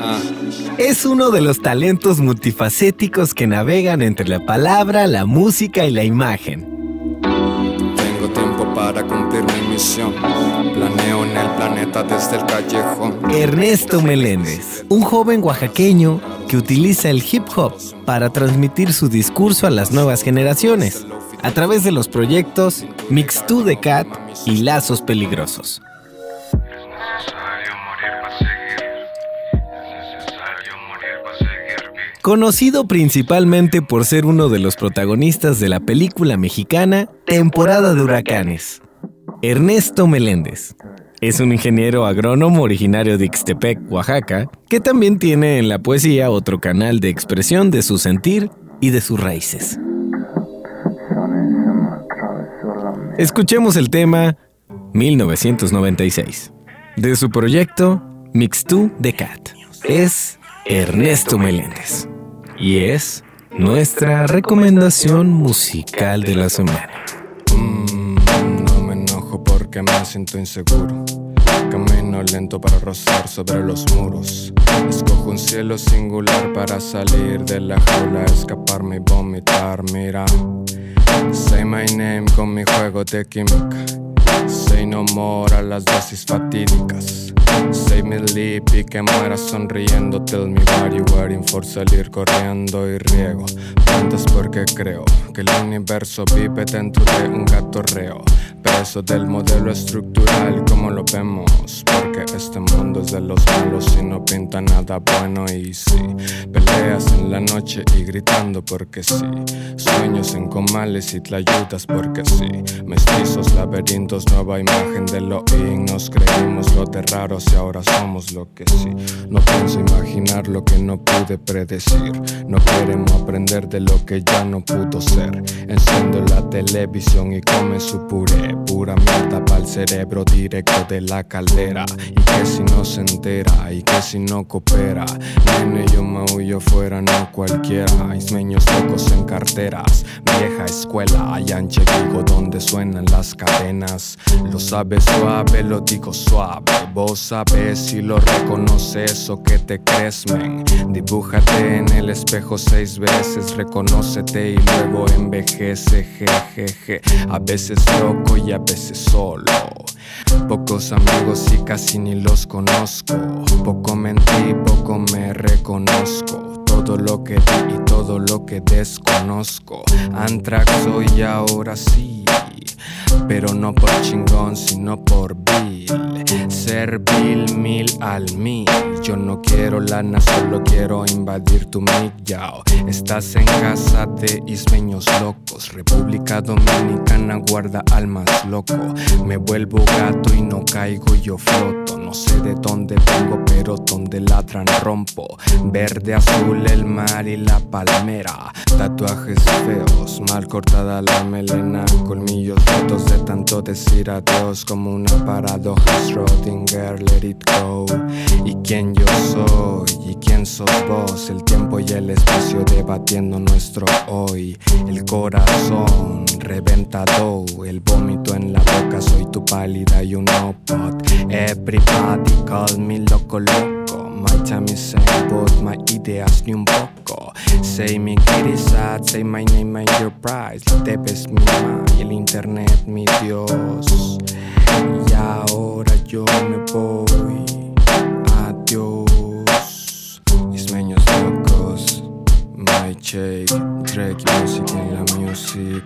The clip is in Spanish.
Ah. Es uno de los talentos multifacéticos que navegan entre la palabra, la música y la imagen. Tengo tiempo para cumplir mi misión. Planeo en el planeta desde el callejón. Ernesto Meléndez, un joven oaxaqueño que utiliza el hip hop para transmitir su discurso a las nuevas generaciones a través de los proyectos Mix 2 de Cat y Lazos Peligrosos. Conocido principalmente por ser uno de los protagonistas de la película mexicana Temporada de Huracanes. Ernesto Meléndez. Es un ingeniero agrónomo originario de Ixtepec, Oaxaca, que también tiene en la poesía otro canal de expresión de su sentir y de sus raíces. Escuchemos el tema 1996 de su proyecto Mixtú de Cat. Es Ernesto Meléndez. Y es nuestra recomendación musical de la semana. Mm, no me enojo porque me siento inseguro. Camino lento para rozar sobre los muros. Escojo un cielo singular para salir de la jaula, escaparme y vomitar. Mira, say my name con mi juego de química. Say no more a las dosis fatídicas. Say me lip y que muera sonriendo. Tell me you waiting for salir corriendo y riego. Plantas porque creo que el universo vive dentro de un gato reo. Preso del modelo estructural como lo vemos. Porque este mundo es de los malos y no pinta nada bueno. Y sí, peleas en la noche y gritando porque sí. Sueños en comales y ayudas porque sí. Mestizos, laberintos, nueva imagen de lo in. Nos creímos lo de raros y ahora somos lo que sí. No pienso imaginar lo que no pude predecir. No queremos aprender de lo que ya no pudo ser. Enciendo la televisión y come su puré. Pura mierda para el cerebro directo de la caldera. Y que si no se entera, y que si no coopera. Nene, yo me huyo fuera, no cualquiera. Ismeños locos en carteras. Vieja escuela, allá en Chequigo donde suenan las cadenas. Lo sabes suave, lo digo suave. Vos sabes si lo reconoces o que te crees, men. Dibújate en el espejo seis veces, reconócete y luego envejece, jejeje. A veces loco y a veces solo. Pocos amigos y casi ni los conozco. Poco mentí, poco me reconozco. Todo lo que di y todo lo que desconozco. Antrax soy ahora sí. Pero no por chingón, sino por vil. Servil mil al mil. Yo no quiero lana, solo quiero invadir tu millao. Estás en casa de ismeños locos. República Dominicana guarda almas loco. Me vuelvo gato y no caigo, yo floto. No sé de dónde vengo, pero donde ladran rompo. Verde, azul, el mar y la palmera. Tatuajes feos, mal cortada la melena. Colmillos rotos de tanto decir adiós, como una paradoja. Schrödinger, let it go. Y quién yo soy, y quién sos vos. El tiempo y el espacio debatiendo nuestro hoy. El corazón reventado, el vómito en la boca. Soy tu pálida y un pot. Everybody call me loco loco. My time is same, but my ideas ni un poco. Say me kitty sad, say my name and your price. La TV es mi ma y el internet mi Dios. Y ahora yo me voy. Adiós. Ismeños locos. My shake, Drake music en la music.